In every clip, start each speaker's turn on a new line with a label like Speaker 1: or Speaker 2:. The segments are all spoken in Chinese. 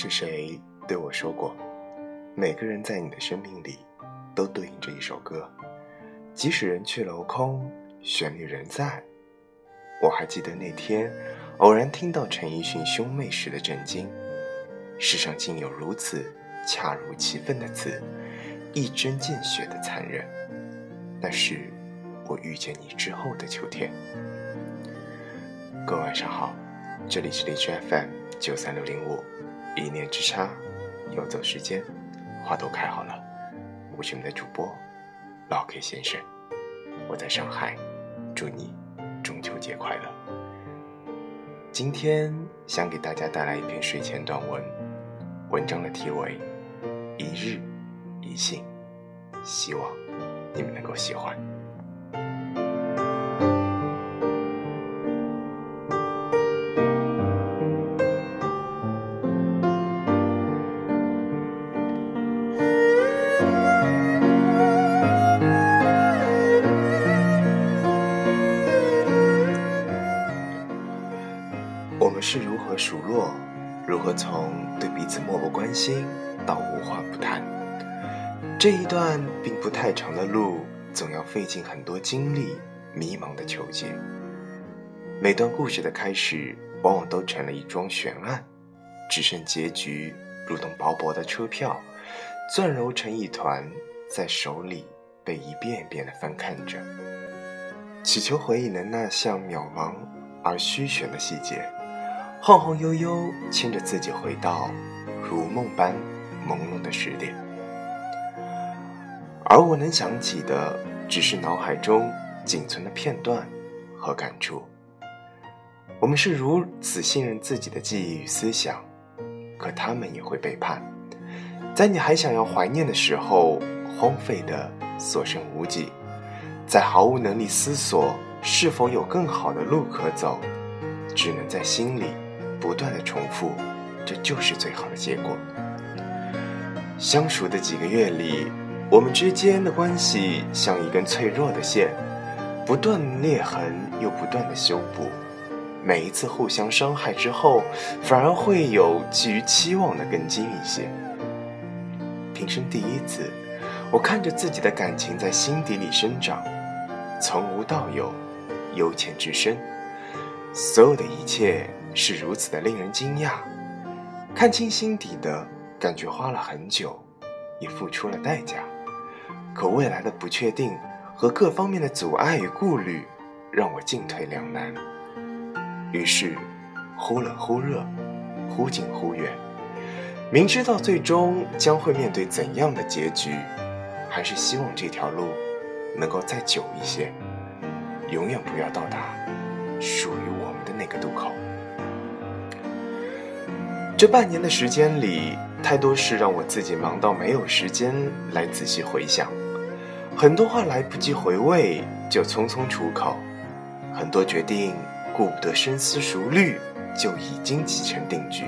Speaker 1: 是谁对我说过，每个人在你的生命里都对应着一首歌，即使人去楼空，旋律仍在。我还记得那天偶然听到陈奕迅兄妹时的震惊，世上竟有如此恰如其分的词，一针见血的残忍。那是我遇见你之后的秋天。各位晚上好，这里是荔枝 FM 九三六零五。一念之差，游走时间，花都开好了。我是你们的主播老 K 先生，我在上海，祝你中秋节快乐。今天想给大家带来一篇睡前短文，文章的题为《一日一信》，希望你们能够喜欢。到无话不谈？这一段并不太长的路，总要费尽很多精力，迷茫的求解。每段故事的开始，往往都成了一桩悬案，只剩结局如同薄薄的车票，攥揉成一团，在手里被一遍遍的翻看着，祈求回忆能那像渺茫而虚悬的细节。晃晃悠悠牵着自己回到如梦般朦胧的十点，而我能想起的只是脑海中仅存的片段和感触。我们是如此信任自己的记忆与思想，可他们也会背叛，在你还想要怀念的时候，荒废的所剩无几，在毫无能力思索是否有更好的路可走，只能在心里。不断的重复，这就是最好的结果。相处的几个月里，我们之间的关系像一根脆弱的线，不断裂痕又不断的修补。每一次互相伤害之后，反而会有寄予期望的更近一些。平生第一次，我看着自己的感情在心底里生长，从无到有，由浅至深，所有的一切。是如此的令人惊讶，看清心底的感觉花了很久，也付出了代价。可未来的不确定和各方面的阻碍与顾虑，让我进退两难。于是，忽冷忽热，忽近忽远。明知道最终将会面对怎样的结局，还是希望这条路能够再久一些，永远不要到达属于我们的那个渡口。这半年的时间里，太多事让我自己忙到没有时间来仔细回想，很多话来不及回味就匆匆出口，很多决定顾不得深思熟虑就已经既成定局。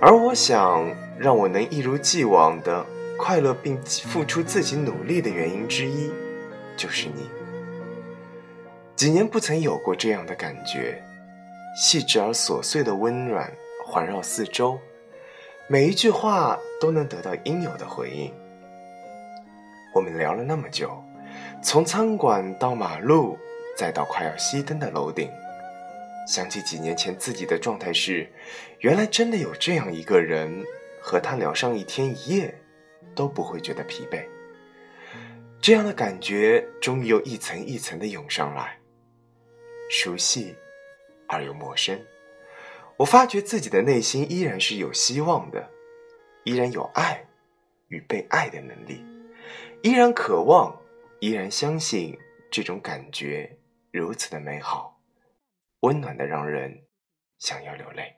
Speaker 1: 而我想让我能一如既往的快乐并付出自己努力的原因之一，就是你。几年不曾有过这样的感觉，细致而琐碎的温暖。环绕四周，每一句话都能得到应有的回应。我们聊了那么久，从餐馆到马路，再到快要熄灯的楼顶，想起几年前自己的状态是：原来真的有这样一个人，和他聊上一天一夜，都不会觉得疲惫。这样的感觉终于又一层一层的涌上来，熟悉而又陌生。我发觉自己的内心依然是有希望的，依然有爱与被爱的能力，依然渴望，依然相信这种感觉如此的美好，温暖的让人想要流泪。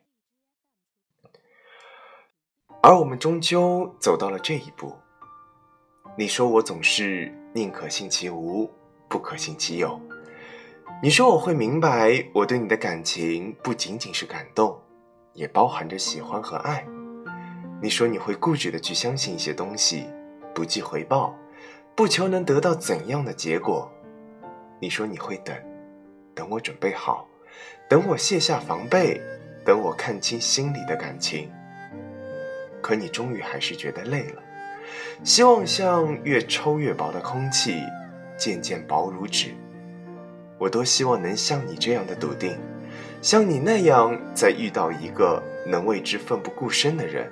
Speaker 1: 而我们终究走到了这一步。你说我总是宁可信其无，不可信其有。你说我会明白，我对你的感情不仅仅是感动，也包含着喜欢和爱。你说你会固执的去相信一些东西，不计回报，不求能得到怎样的结果。你说你会等，等我准备好，等我卸下防备，等我看清心里的感情，可你终于还是觉得累了。希望像越抽越薄的空气，渐渐薄如纸。我多希望能像你这样的笃定，像你那样再遇到一个能为之奋不顾身的人，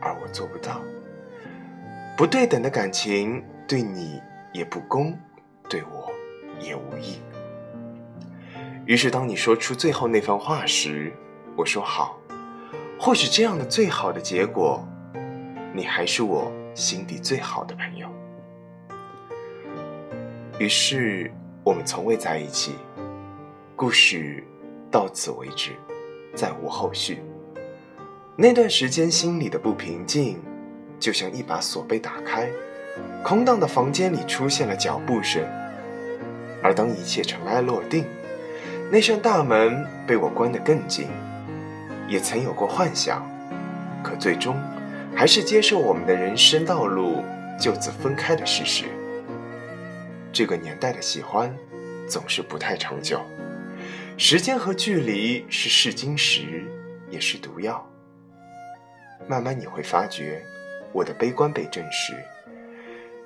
Speaker 1: 而我做不到。不对等的感情，对你也不公，对我也无益。于是，当你说出最后那番话时，我说好。或许这样的最好的结果，你还是我心底最好的朋友。于是，我们从未在一起。故事到此为止，再无后续。那段时间，心里的不平静，就像一把锁被打开，空荡的房间里出现了脚步声。而当一切尘埃落定，那扇大门被我关得更紧。也曾有过幻想，可最终还是接受我们的人生道路就此分开的事实。这个年代的喜欢总是不太长久，时间和距离是试金石，也是毒药。慢慢你会发觉，我的悲观被证实。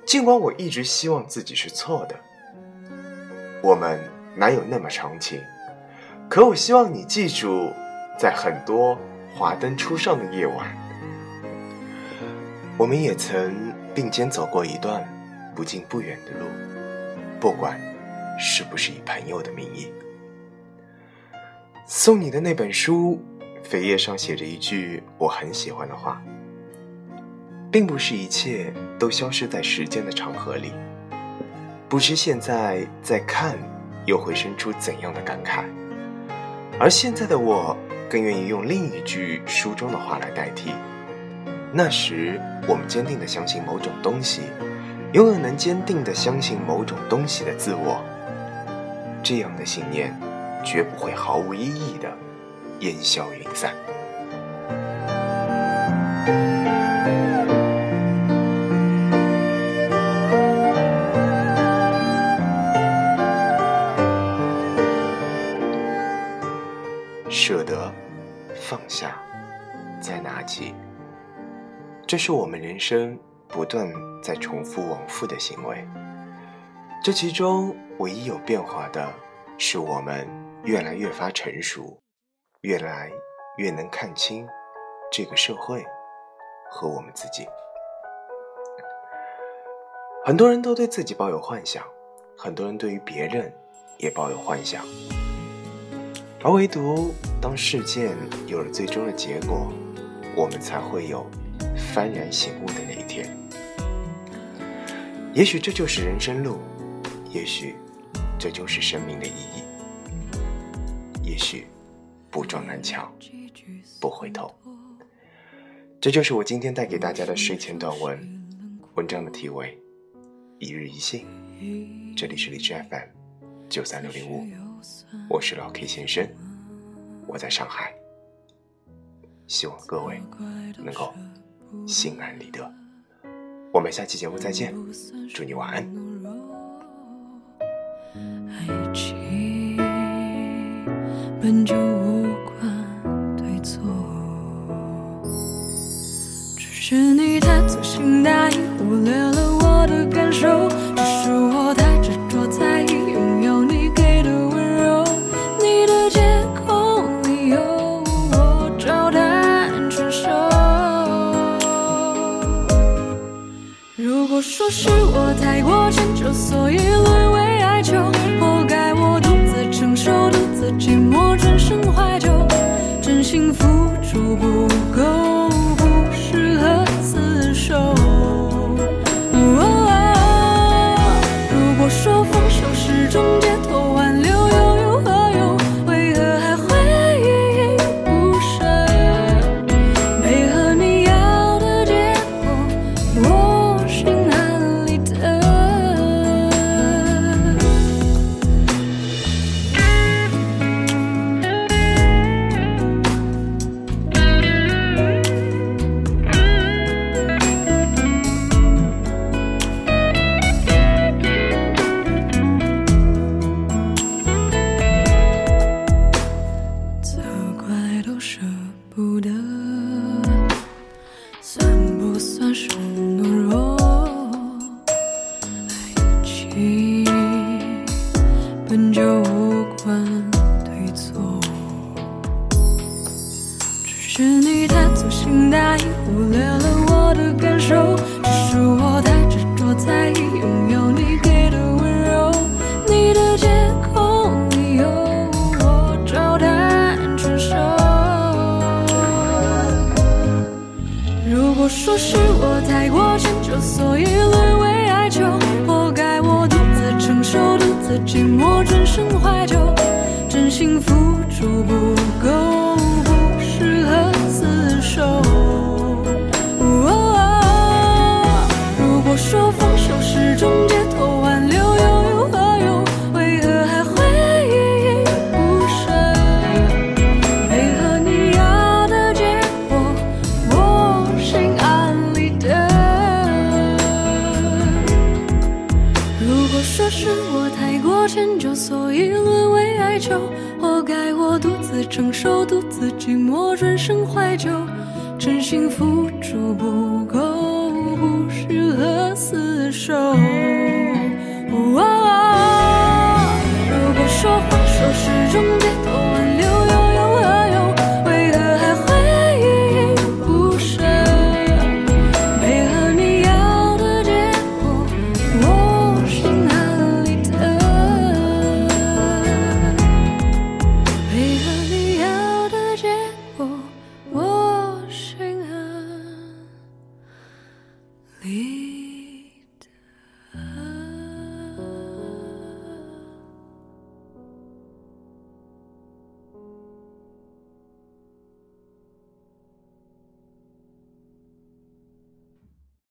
Speaker 1: 尽管我一直希望自己是错的，我们哪有那么长情？可我希望你记住。在很多华灯初上的夜晚，我们也曾并肩走过一段不近不远的路，不管是不是以朋友的名义。送你的那本书，扉页上写着一句我很喜欢的话：，并不是一切都消失在时间的长河里。不知现在在看，又会生出怎样的感慨？而现在的我。更愿意用另一句书中的话来代替。那时，我们坚定地相信某种东西，拥有能坚定地相信某种东西的自我。这样的信念，绝不会毫无意义的烟消云散。舍得。放下，再拿起。这是我们人生不断在重复往复的行为。这其中唯一有变化的，是我们越来越发成熟，越来越能看清这个社会和我们自己。很多人都对自己抱有幻想，很多人对于别人也抱有幻想。而唯独当事件有了最终的结果，我们才会有幡然醒悟的那。也许这就是人生路，也许这就是生命的意义。也许不撞南墙不回头。这就是我今天带给大家的睡前短文，文章的题为《一日一信》。这里是荔枝 FM 九三六零五。我是老 K 先生，我在上海，希望各位能够心安理得。我们下期节目再见，祝你晚安。爱情本就无关对错，只是你太粗心大意，忽略了我的感受。说是我太过迁就，所以沦为哀求，活该我独自承受，独自寂寞，转身怀旧，真心付出不够，
Speaker 2: 本就无关对错，只是你太粗心大意，忽略了我的感受。只是我太执着在意拥有你给的温柔，你的借口理由我照单全收。如果说是我太过迁就，所以沦为哀求，活该，寂寞，转身怀旧。真心付出不够，